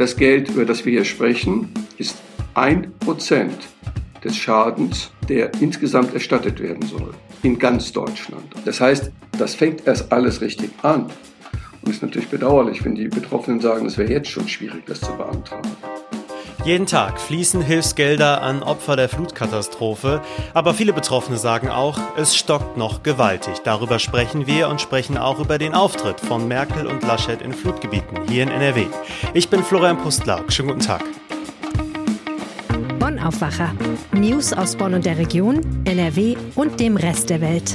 Das Geld, über das wir hier sprechen, ist ein Prozent des Schadens, der insgesamt erstattet werden soll in ganz Deutschland. Das heißt, das fängt erst alles richtig an. Und es ist natürlich bedauerlich, wenn die Betroffenen sagen, es wäre jetzt schon schwierig, das zu beantragen. Jeden Tag fließen Hilfsgelder an Opfer der Flutkatastrophe, aber viele Betroffene sagen auch, es stockt noch gewaltig. Darüber sprechen wir und sprechen auch über den Auftritt von Merkel und Laschet in Flutgebieten hier in NRW. Ich bin Florian Pustlauk. Schönen guten Tag. Bonn Aufwacher. News aus Bonn und der Region, NRW und dem Rest der Welt.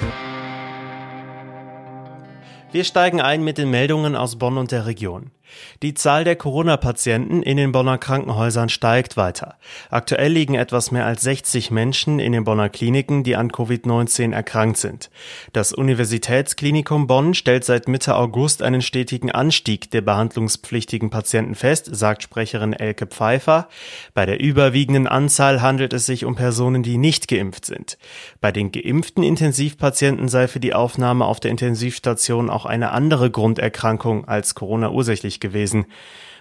Wir steigen ein mit den Meldungen aus Bonn und der Region. Die Zahl der Corona-Patienten in den Bonner Krankenhäusern steigt weiter. Aktuell liegen etwas mehr als 60 Menschen in den Bonner Kliniken, die an Covid-19 erkrankt sind. Das Universitätsklinikum Bonn stellt seit Mitte August einen stetigen Anstieg der behandlungspflichtigen Patienten fest, sagt Sprecherin Elke Pfeiffer. Bei der überwiegenden Anzahl handelt es sich um Personen, die nicht geimpft sind. Bei den geimpften Intensivpatienten sei für die Aufnahme auf der Intensivstation auch eine andere Grunderkrankung als Corona ursächlich gewesen.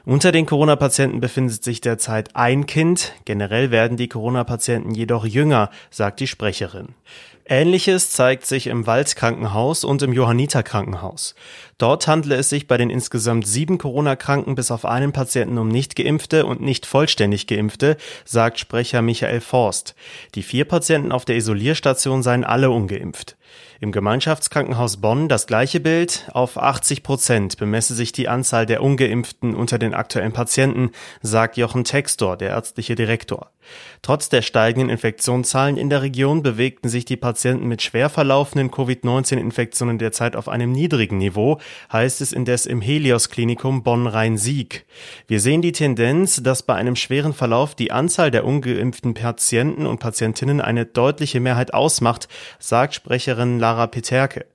Unter den Corona-Patienten befindet sich derzeit ein Kind. Generell werden die Corona-Patienten jedoch jünger, sagt die Sprecherin. Ähnliches zeigt sich im Waldkrankenhaus und im Johanniterkrankenhaus. Dort handle es sich bei den insgesamt sieben Corona-Kranken bis auf einen Patienten um nicht geimpfte und nicht vollständig geimpfte, sagt Sprecher Michael Forst. Die vier Patienten auf der Isolierstation seien alle ungeimpft. Im Gemeinschaftskrankenhaus Bonn das gleiche Bild. Auf 80 Prozent bemesse sich die Anzahl der Ungeimpften unter den aktuellen Patienten, sagt Jochen Textor, der ärztliche Direktor. Trotz der steigenden Infektionszahlen in der Region bewegten sich die Patienten mit schwer verlaufenden Covid-19-Infektionen derzeit auf einem niedrigen Niveau, heißt es indes im Helios Klinikum Bonn-Rhein-Sieg. Wir sehen die Tendenz, dass bei einem schweren Verlauf die Anzahl der ungeimpften Patienten und Patientinnen eine deutliche Mehrheit ausmacht, sagt Sprecherin Lara Peterke.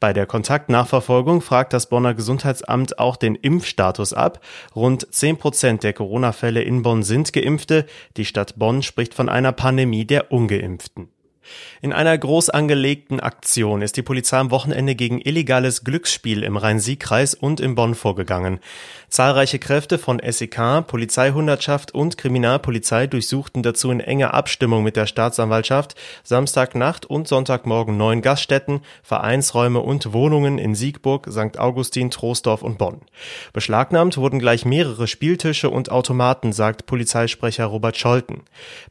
Bei der Kontaktnachverfolgung fragt das Bonner Gesundheitsamt auch den Impfstatus ab. Rund 10 Prozent der Corona-Fälle in Bonn sind Geimpfte. Die Stadt Bonn spricht von einer Pandemie der Ungeimpften. In einer groß angelegten Aktion ist die Polizei am Wochenende gegen illegales Glücksspiel im Rhein-Sieg-Kreis und in Bonn vorgegangen. Zahlreiche Kräfte von SEK, Polizeihundertschaft und Kriminalpolizei durchsuchten dazu in enger Abstimmung mit der Staatsanwaltschaft Samstagnacht und Sonntagmorgen neun Gaststätten, Vereinsräume und Wohnungen in Siegburg, St. Augustin, Troisdorf und Bonn. Beschlagnahmt wurden gleich mehrere Spieltische und Automaten, sagt Polizeisprecher Robert Scholten.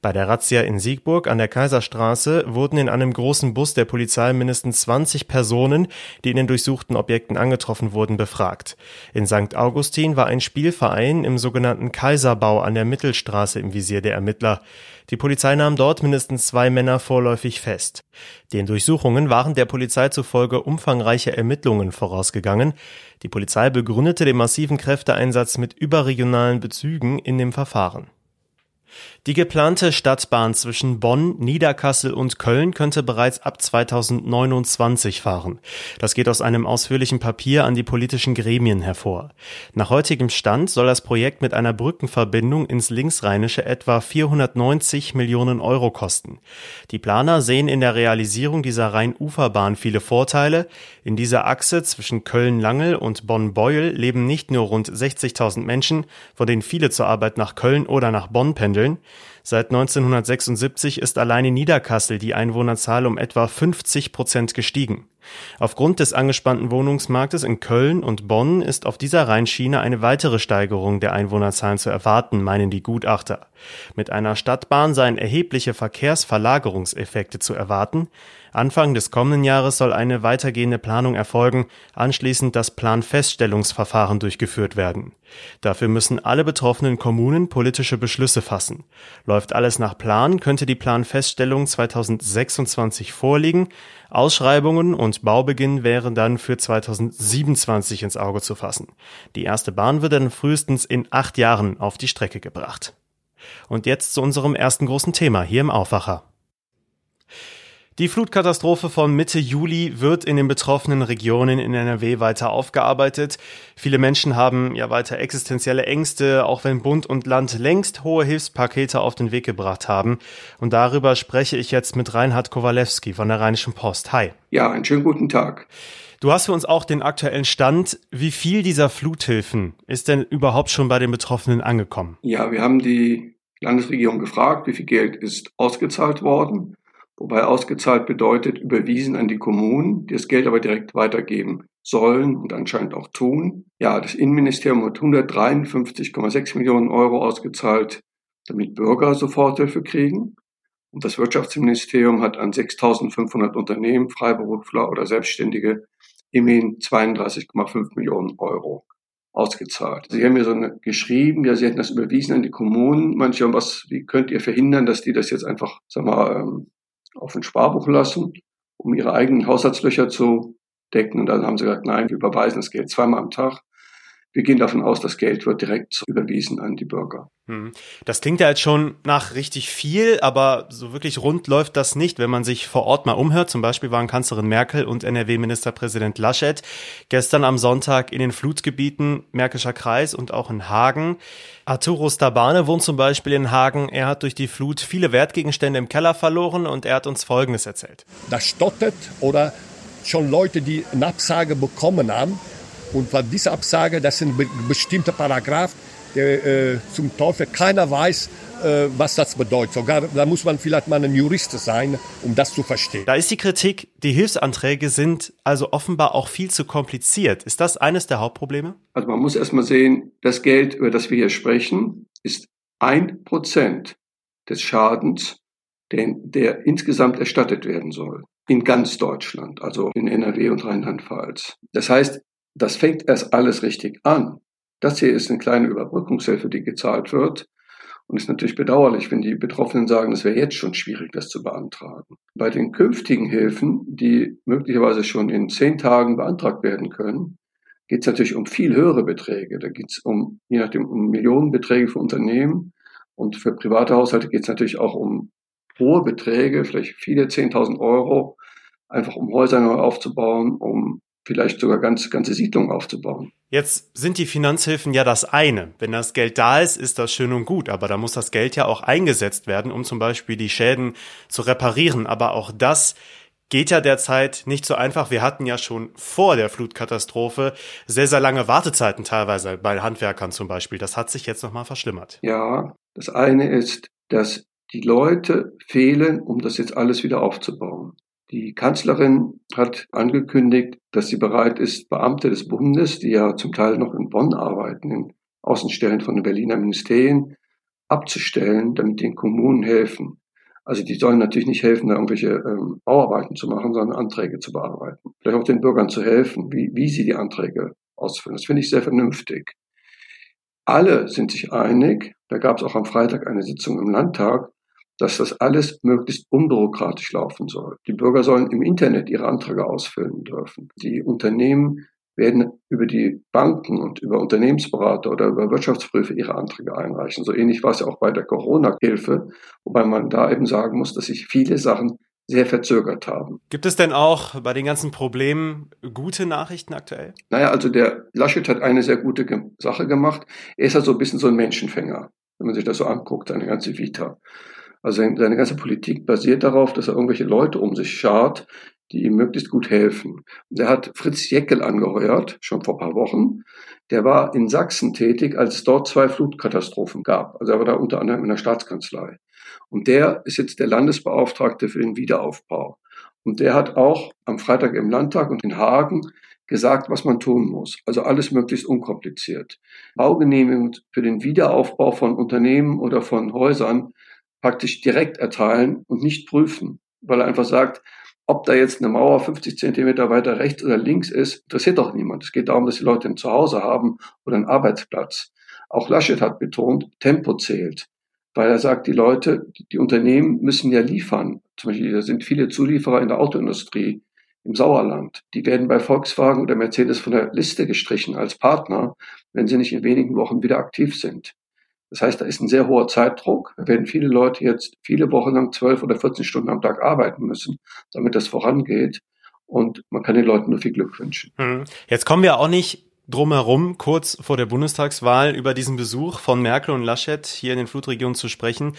Bei der Razzia in Siegburg an der Kaiserstraße wurden in einem großen Bus der Polizei mindestens 20 Personen, die in den durchsuchten Objekten angetroffen wurden, befragt. In St. Augustin war ein Spielverein im sogenannten Kaiserbau an der Mittelstraße im Visier der Ermittler. Die Polizei nahm dort mindestens zwei Männer vorläufig fest. Den Durchsuchungen waren der Polizei zufolge umfangreiche Ermittlungen vorausgegangen. Die Polizei begründete den massiven Kräfteeinsatz mit überregionalen Bezügen in dem Verfahren. Die geplante Stadtbahn zwischen Bonn, Niederkassel und Köln könnte bereits ab 2029 fahren. Das geht aus einem ausführlichen Papier an die politischen Gremien hervor. Nach heutigem Stand soll das Projekt mit einer Brückenverbindung ins Linksrheinische etwa 490 Millionen Euro kosten. Die Planer sehen in der Realisierung dieser Rheinuferbahn viele Vorteile. In dieser Achse zwischen Köln-Langel und Bonn-Beuel leben nicht nur rund 60.000 Menschen, von denen viele zur Arbeit nach Köln oder nach Bonn pendeln. Seit 1976 ist allein in Niederkassel die Einwohnerzahl um etwa 50 Prozent gestiegen. Aufgrund des angespannten Wohnungsmarktes in Köln und Bonn ist auf dieser Rheinschiene eine weitere Steigerung der Einwohnerzahlen zu erwarten, meinen die Gutachter. Mit einer Stadtbahn seien erhebliche Verkehrsverlagerungseffekte zu erwarten. Anfang des kommenden Jahres soll eine weitergehende Planung erfolgen, anschließend das Planfeststellungsverfahren durchgeführt werden. Dafür müssen alle betroffenen Kommunen politische Beschlüsse fassen. Läuft alles nach Plan, könnte die Planfeststellung 2026 vorliegen. Ausschreibungen und Baubeginn wären dann für 2027 ins Auge zu fassen. Die erste Bahn wird dann frühestens in acht Jahren auf die Strecke gebracht. Und jetzt zu unserem ersten großen Thema hier im Aufwacher. Die Flutkatastrophe von Mitte Juli wird in den betroffenen Regionen in NRW weiter aufgearbeitet. Viele Menschen haben ja weiter existenzielle Ängste, auch wenn Bund und Land längst hohe Hilfspakete auf den Weg gebracht haben. Und darüber spreche ich jetzt mit Reinhard Kowalewski von der Rheinischen Post. Hi. Ja, einen schönen guten Tag. Du hast für uns auch den aktuellen Stand. Wie viel dieser Fluthilfen ist denn überhaupt schon bei den Betroffenen angekommen? Ja, wir haben die Landesregierung gefragt, wie viel Geld ist ausgezahlt worden. Wobei ausgezahlt bedeutet überwiesen an die Kommunen, die das Geld aber direkt weitergeben sollen und anscheinend auch tun. Ja, das Innenministerium hat 153,6 Millionen Euro ausgezahlt, damit Bürger Soforthilfe kriegen. Und das Wirtschaftsministerium hat an 6.500 Unternehmen, Freiberufler oder Selbstständige immerhin 32,5 Millionen Euro ausgezahlt. Sie haben mir so eine, geschrieben, ja, Sie hätten das überwiesen an die Kommunen. Manche haben was, wie könnt ihr verhindern, dass die das jetzt einfach, sag mal, ähm, auf ein Sparbuch lassen, um ihre eigenen Haushaltslöcher zu decken. Und dann haben sie gesagt, nein, wir überweisen das Geld zweimal am Tag wir gehen davon aus, das Geld wird direkt überwiesen an die Bürger. Hm. Das klingt ja jetzt schon nach richtig viel, aber so wirklich rund läuft das nicht, wenn man sich vor Ort mal umhört. Zum Beispiel waren Kanzlerin Merkel und NRW-Ministerpräsident Laschet gestern am Sonntag in den Flutgebieten Märkischer Kreis und auch in Hagen. Arturo Stabane wohnt zum Beispiel in Hagen. Er hat durch die Flut viele Wertgegenstände im Keller verloren und er hat uns Folgendes erzählt. Das stottet oder schon Leute, die eine Absage bekommen haben, und weil diese Absage, das sind bestimmte Paragraph, der äh, zum Teufel keiner weiß, äh, was das bedeutet. Sogar da muss man vielleicht mal ein Jurist sein, um das zu verstehen. Da ist die Kritik, die Hilfsanträge sind also offenbar auch viel zu kompliziert. Ist das eines der Hauptprobleme? Also man muss erstmal sehen, das Geld, über das wir hier sprechen, ist ein Prozent des Schadens, den, der insgesamt erstattet werden soll. In ganz Deutschland, also in NRW und Rheinland-Pfalz. Das heißt, das fängt erst alles richtig an. Das hier ist eine kleine Überbrückungshilfe, die gezahlt wird. Und ist natürlich bedauerlich, wenn die Betroffenen sagen, es wäre jetzt schon schwierig, das zu beantragen. Bei den künftigen Hilfen, die möglicherweise schon in zehn Tagen beantragt werden können, geht es natürlich um viel höhere Beträge. Da geht es um, je nachdem, um Millionenbeträge für Unternehmen. Und für private Haushalte geht es natürlich auch um hohe Beträge, vielleicht viele 10.000 Euro, einfach um Häuser neu aufzubauen, um vielleicht sogar ganz, ganze Siedlungen aufzubauen. Jetzt sind die Finanzhilfen ja das eine. Wenn das Geld da ist, ist das schön und gut, aber da muss das Geld ja auch eingesetzt werden, um zum Beispiel die Schäden zu reparieren. Aber auch das geht ja derzeit nicht so einfach. Wir hatten ja schon vor der Flutkatastrophe sehr, sehr lange Wartezeiten teilweise bei Handwerkern zum Beispiel. Das hat sich jetzt nochmal verschlimmert. Ja, das eine ist, dass die Leute fehlen, um das jetzt alles wieder aufzubauen. Die Kanzlerin hat angekündigt, dass sie bereit ist, Beamte des Bundes, die ja zum Teil noch in Bonn arbeiten, in Außenstellen von den Berliner Ministerien, abzustellen, damit den Kommunen helfen. Also die sollen natürlich nicht helfen, da irgendwelche ähm, Bauarbeiten zu machen, sondern Anträge zu bearbeiten. Vielleicht auch den Bürgern zu helfen, wie, wie sie die Anträge ausfüllen. Das finde ich sehr vernünftig. Alle sind sich einig, da gab es auch am Freitag eine Sitzung im Landtag, dass das alles möglichst unbürokratisch laufen soll. Die Bürger sollen im Internet ihre Anträge ausfüllen dürfen. Die Unternehmen werden über die Banken und über Unternehmensberater oder über Wirtschaftsprüfer ihre Anträge einreichen. So ähnlich war es ja auch bei der Corona-Hilfe, wobei man da eben sagen muss, dass sich viele Sachen sehr verzögert haben. Gibt es denn auch bei den ganzen Problemen gute Nachrichten aktuell? Naja, also der Laschet hat eine sehr gute Sache gemacht. Er ist ja so ein bisschen so ein Menschenfänger, wenn man sich das so anguckt, seine ganze Vita. Also seine ganze Politik basiert darauf, dass er irgendwelche Leute um sich schart, die ihm möglichst gut helfen. Und er hat Fritz Jeckel angeheuert, schon vor paar Wochen. Der war in Sachsen tätig, als es dort zwei Flutkatastrophen gab. Also er war da unter anderem in der Staatskanzlei. Und der ist jetzt der Landesbeauftragte für den Wiederaufbau. Und der hat auch am Freitag im Landtag und in Hagen gesagt, was man tun muss. Also alles möglichst unkompliziert. Baugenehmigung für den Wiederaufbau von Unternehmen oder von Häusern praktisch direkt erteilen und nicht prüfen, weil er einfach sagt, ob da jetzt eine Mauer 50 Zentimeter weiter rechts oder links ist, interessiert doch niemand. Es geht darum, dass die Leute ein Zuhause haben oder einen Arbeitsplatz. Auch Laschet hat betont, Tempo zählt, weil er sagt, die Leute, die Unternehmen müssen ja liefern. Zum Beispiel, da sind viele Zulieferer in der Autoindustrie im Sauerland. Die werden bei Volkswagen oder Mercedes von der Liste gestrichen als Partner, wenn sie nicht in wenigen Wochen wieder aktiv sind. Das heißt, da ist ein sehr hoher Zeitdruck. Da werden viele Leute jetzt viele Wochen lang zwölf oder 14 Stunden am Tag arbeiten müssen, damit das vorangeht. Und man kann den Leuten nur viel Glück wünschen. Hm. Jetzt kommen wir auch nicht drumherum, kurz vor der Bundestagswahl über diesen Besuch von Merkel und Laschet hier in den Flutregionen zu sprechen.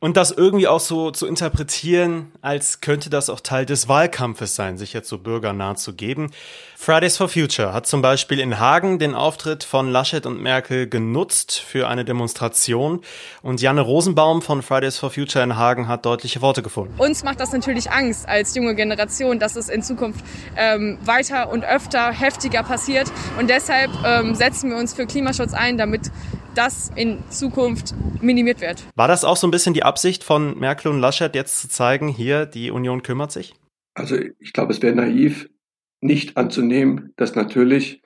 Und das irgendwie auch so zu interpretieren, als könnte das auch Teil des Wahlkampfes sein, sich jetzt so bürgernah zu geben. Fridays for Future hat zum Beispiel in Hagen den Auftritt von Laschet und Merkel genutzt für eine Demonstration. Und Janne Rosenbaum von Fridays for Future in Hagen hat deutliche Worte gefunden. Uns macht das natürlich Angst als junge Generation, dass es in Zukunft ähm, weiter und öfter heftiger passiert. Und deshalb ähm, setzen wir uns für Klimaschutz ein, damit das in Zukunft minimiert wird. War das auch so ein bisschen die Absicht von Merkel und Laschet, jetzt zu zeigen, hier, die Union kümmert sich? Also ich glaube, es wäre naiv, nicht anzunehmen, dass natürlich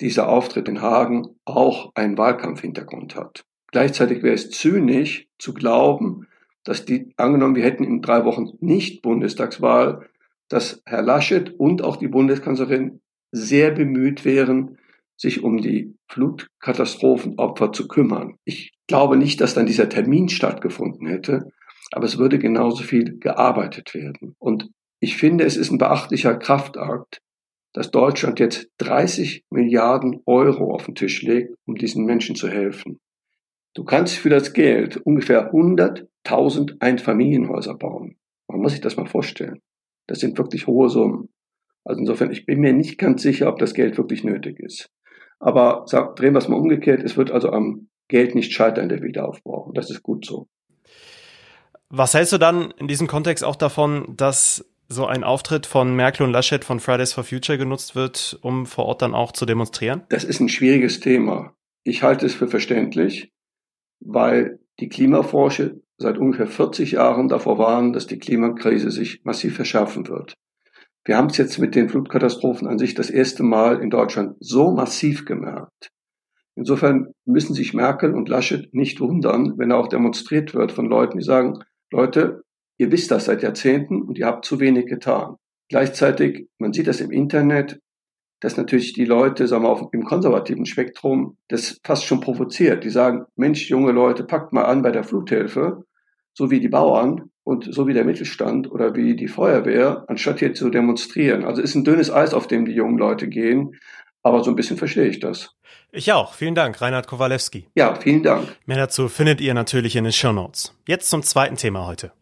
dieser Auftritt in Hagen auch einen Wahlkampfhintergrund hat. Gleichzeitig wäre es zynisch zu glauben, dass die, angenommen, wir hätten in drei Wochen nicht Bundestagswahl, dass Herr Laschet und auch die Bundeskanzlerin sehr bemüht wären, sich um die Flutkatastrophenopfer zu kümmern. Ich glaube nicht, dass dann dieser Termin stattgefunden hätte, aber es würde genauso viel gearbeitet werden. Und ich finde, es ist ein beachtlicher Kraftakt, dass Deutschland jetzt 30 Milliarden Euro auf den Tisch legt, um diesen Menschen zu helfen. Du kannst für das Geld ungefähr 100.000 Einfamilienhäuser bauen. Man muss sich das mal vorstellen. Das sind wirklich hohe Summen. Also insofern, ich bin mir nicht ganz sicher, ob das Geld wirklich nötig ist. Aber sag, drehen wir es mal umgekehrt, es wird also am Geld nicht scheitern, der Wiederaufbau. Und das ist gut so. Was hältst du dann in diesem Kontext auch davon, dass so ein Auftritt von Merkel und Laschet von Fridays for Future genutzt wird, um vor Ort dann auch zu demonstrieren? Das ist ein schwieriges Thema. Ich halte es für verständlich, weil die Klimaforscher seit ungefähr 40 Jahren davor warnen, dass die Klimakrise sich massiv verschärfen wird. Wir haben es jetzt mit den Flutkatastrophen an sich das erste Mal in Deutschland so massiv gemerkt. Insofern müssen sich Merkel und Laschet nicht wundern, wenn auch demonstriert wird von Leuten, die sagen, Leute, ihr wisst das seit Jahrzehnten und ihr habt zu wenig getan. Gleichzeitig, man sieht das im Internet, dass natürlich die Leute, sagen wir, auf, im konservativen Spektrum das fast schon provoziert. Die sagen, Mensch, junge Leute, packt mal an bei der Fluthilfe, so wie die Bauern, und so wie der Mittelstand oder wie die Feuerwehr, anstatt hier zu demonstrieren. Also ist ein dünnes Eis, auf dem die jungen Leute gehen. Aber so ein bisschen verstehe ich das. Ich auch. Vielen Dank, Reinhard Kowalewski. Ja, vielen Dank. Mehr dazu findet ihr natürlich in den Show Notes. Jetzt zum zweiten Thema heute.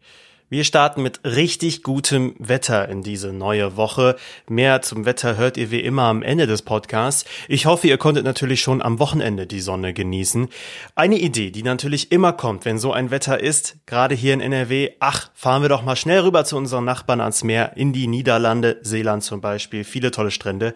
Wir starten mit richtig gutem Wetter in diese neue Woche. Mehr zum Wetter hört ihr wie immer am Ende des Podcasts. Ich hoffe, ihr konntet natürlich schon am Wochenende die Sonne genießen. Eine Idee, die natürlich immer kommt, wenn so ein Wetter ist, gerade hier in NRW, ach, fahren wir doch mal schnell rüber zu unseren Nachbarn ans Meer, in die Niederlande, Seeland zum Beispiel, viele tolle Strände.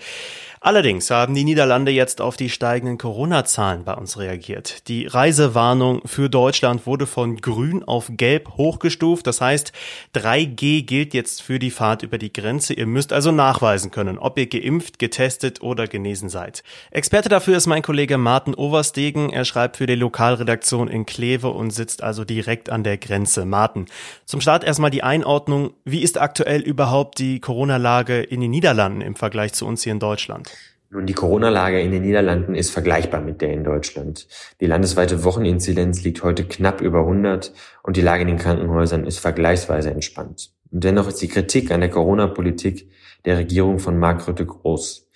Allerdings haben die Niederlande jetzt auf die steigenden Corona-Zahlen bei uns reagiert. Die Reisewarnung für Deutschland wurde von grün auf gelb hochgestuft. Das heißt, 3G gilt jetzt für die Fahrt über die Grenze. Ihr müsst also nachweisen können, ob ihr geimpft, getestet oder genesen seid. Experte dafür ist mein Kollege Martin Overstegen. Er schreibt für die Lokalredaktion in Kleve und sitzt also direkt an der Grenze. Martin, zum Start erstmal die Einordnung. Wie ist aktuell überhaupt die Corona-Lage in den Niederlanden im Vergleich zu uns hier in Deutschland? Nun, die Corona-Lage in den Niederlanden ist vergleichbar mit der in Deutschland. Die landesweite Wocheninzidenz liegt heute knapp über 100 und die Lage in den Krankenhäusern ist vergleichsweise entspannt. Und dennoch ist die Kritik an der Corona-Politik der Regierung von Mark Rutte groß.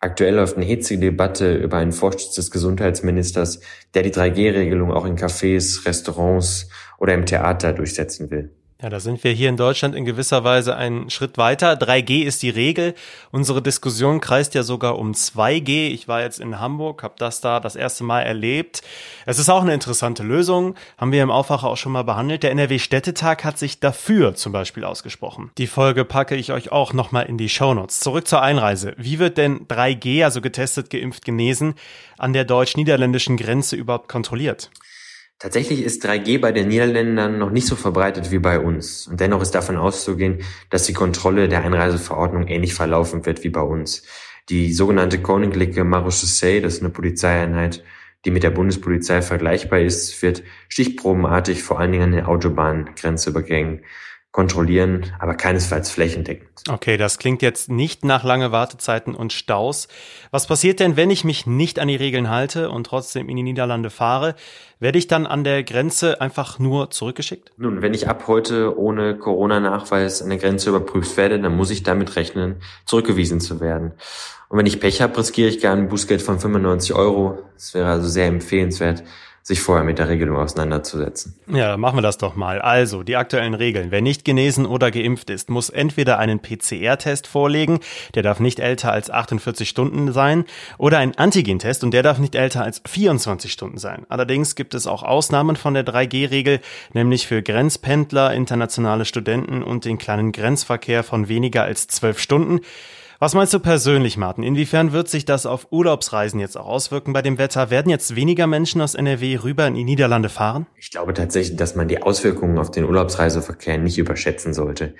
Aktuell läuft eine hitzige Debatte über einen Vorsitz des Gesundheitsministers, der die 3G-Regelung auch in Cafés, Restaurants oder im Theater durchsetzen will. Ja, da sind wir hier in Deutschland in gewisser Weise einen Schritt weiter. 3G ist die Regel. Unsere Diskussion kreist ja sogar um 2G. Ich war jetzt in Hamburg, habe das da das erste Mal erlebt. Es ist auch eine interessante Lösung, haben wir im Aufwacher auch schon mal behandelt. Der NRW-Städtetag hat sich dafür zum Beispiel ausgesprochen. Die Folge packe ich euch auch nochmal in die Shownotes. Zurück zur Einreise. Wie wird denn 3G, also getestet, geimpft, genesen, an der deutsch-niederländischen Grenze überhaupt kontrolliert? Tatsächlich ist 3G bei den Niederländern noch nicht so verbreitet wie bei uns. Und dennoch ist davon auszugehen, dass die Kontrolle der Einreiseverordnung ähnlich verlaufen wird wie bei uns. Die sogenannte Koninklijke Marechaussee, das ist eine Polizeieinheit, die mit der Bundespolizei vergleichbar ist, wird stichprobenartig vor allen Dingen an den Autobahngrenzübergängen kontrollieren, aber keinesfalls flächendeckend. Okay, das klingt jetzt nicht nach lange Wartezeiten und Staus. Was passiert denn, wenn ich mich nicht an die Regeln halte und trotzdem in die Niederlande fahre? Werde ich dann an der Grenze einfach nur zurückgeschickt? Nun, wenn ich ab heute ohne Corona-Nachweis an der Grenze überprüft werde, dann muss ich damit rechnen, zurückgewiesen zu werden. Und wenn ich Pech habe, riskiere ich gar ein Bußgeld von 95 Euro. Das wäre also sehr empfehlenswert, sich vorher mit der Regelung auseinanderzusetzen. Ja, machen wir das doch mal. Also, die aktuellen Regeln. Wer nicht genesen oder geimpft ist, muss entweder einen PCR-Test vorlegen, der darf nicht älter als 48 Stunden sein, oder einen Antigentest und der darf nicht älter als 24 Stunden sein. Allerdings gibt es auch Ausnahmen von der 3G-Regel, nämlich für Grenzpendler, internationale Studenten und den kleinen Grenzverkehr von weniger als 12 Stunden. Was meinst du persönlich, Martin? Inwiefern wird sich das auf Urlaubsreisen jetzt auch auswirken bei dem Wetter? Werden jetzt weniger Menschen aus NRW rüber in die Niederlande fahren? Ich glaube tatsächlich, dass man die Auswirkungen auf den Urlaubsreiseverkehr nicht überschätzen sollte.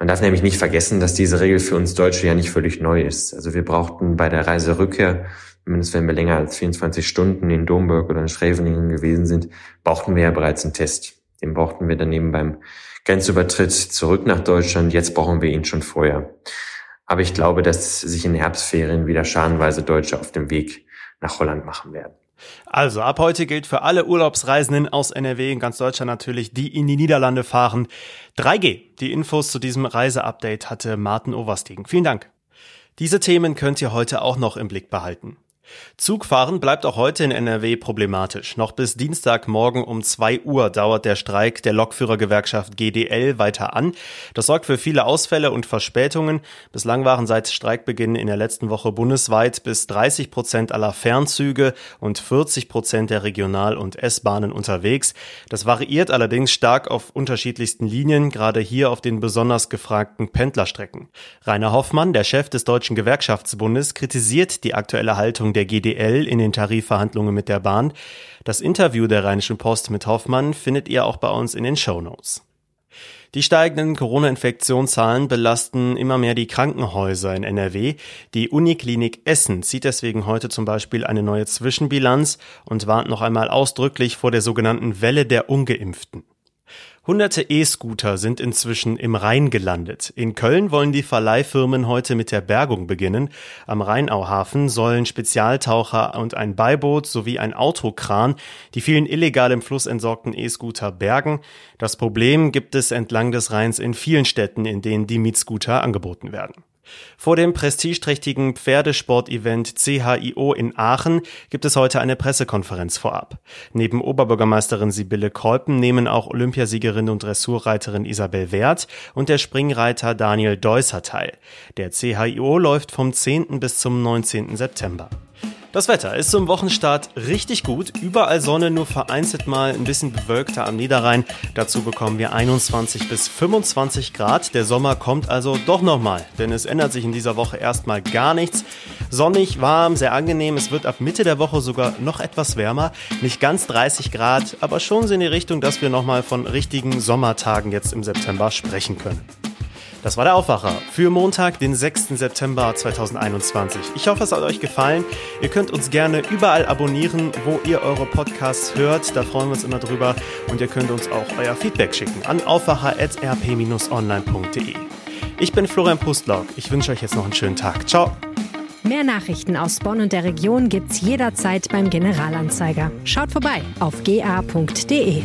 Man darf nämlich nicht vergessen, dass diese Regel für uns Deutsche ja nicht völlig neu ist. Also wir brauchten bei der Reiserückkehr, zumindest wenn wir länger als 24 Stunden in Domburg oder in Schreveningen gewesen sind, brauchten wir ja bereits einen Test. Den brauchten wir dann eben beim Grenzübertritt zurück nach Deutschland. Jetzt brauchen wir ihn schon vorher. Aber ich glaube, dass sich in Herbstferien wieder scharenweise Deutsche auf dem Weg nach Holland machen werden. Also ab heute gilt für alle Urlaubsreisenden aus NRW in ganz Deutschland natürlich, die in die Niederlande fahren. 3G. Die Infos zu diesem Reiseupdate hatte Martin Overstegen. Vielen Dank. Diese Themen könnt ihr heute auch noch im Blick behalten. Zugfahren bleibt auch heute in NRW problematisch. Noch bis Dienstagmorgen um 2 Uhr dauert der Streik der Lokführergewerkschaft GDL weiter an. Das sorgt für viele Ausfälle und Verspätungen. Bislang waren seit Streikbeginn in der letzten Woche bundesweit bis 30 Prozent aller Fernzüge und 40 Prozent der Regional- und S-Bahnen unterwegs. Das variiert allerdings stark auf unterschiedlichsten Linien, gerade hier auf den besonders gefragten Pendlerstrecken. Rainer Hoffmann, der Chef des Deutschen Gewerkschaftsbundes, kritisiert die aktuelle Haltung der GDL in den Tarifverhandlungen mit der Bahn. Das Interview der Rheinischen Post mit Hoffmann findet ihr auch bei uns in den Show Notes. Die steigenden Corona-Infektionszahlen belasten immer mehr die Krankenhäuser in NRW. Die Uniklinik Essen zieht deswegen heute zum Beispiel eine neue Zwischenbilanz und warnt noch einmal ausdrücklich vor der sogenannten Welle der Ungeimpften. Hunderte E-Scooter sind inzwischen im Rhein gelandet. In Köln wollen die Verleihfirmen heute mit der Bergung beginnen. Am Rheinauhafen sollen Spezialtaucher und ein Beiboot sowie ein Autokran die vielen illegal im Fluss entsorgten E-Scooter bergen. Das Problem gibt es entlang des Rheins in vielen Städten, in denen die Mietscooter angeboten werden. Vor dem prestigeträchtigen Pferdesport-Event CHIO in Aachen gibt es heute eine Pressekonferenz vorab. Neben Oberbürgermeisterin Sibylle Kolpen nehmen auch Olympiasiegerin und Dressurreiterin Isabel Wert und der Springreiter Daniel Deusser teil. Der CHIO läuft vom 10. bis zum 19. September. Das Wetter ist zum Wochenstart richtig gut. Überall Sonne, nur vereinzelt mal ein bisschen bewölkter am Niederrhein. Dazu bekommen wir 21 bis 25 Grad. Der Sommer kommt also doch nochmal, denn es ändert sich in dieser Woche erstmal gar nichts. Sonnig, warm, sehr angenehm. Es wird ab Mitte der Woche sogar noch etwas wärmer. Nicht ganz 30 Grad, aber schon so in die Richtung, dass wir nochmal von richtigen Sommertagen jetzt im September sprechen können. Das war der Aufwacher für Montag, den 6. September 2021. Ich hoffe, es hat euch gefallen. Ihr könnt uns gerne überall abonnieren, wo ihr eure Podcasts hört. Da freuen wir uns immer drüber. Und ihr könnt uns auch euer Feedback schicken an aufwacher.rp-online.de. Ich bin Florian Pustlauk. Ich wünsche euch jetzt noch einen schönen Tag. Ciao. Mehr Nachrichten aus Bonn und der Region gibt's jederzeit beim Generalanzeiger. Schaut vorbei auf ga.de.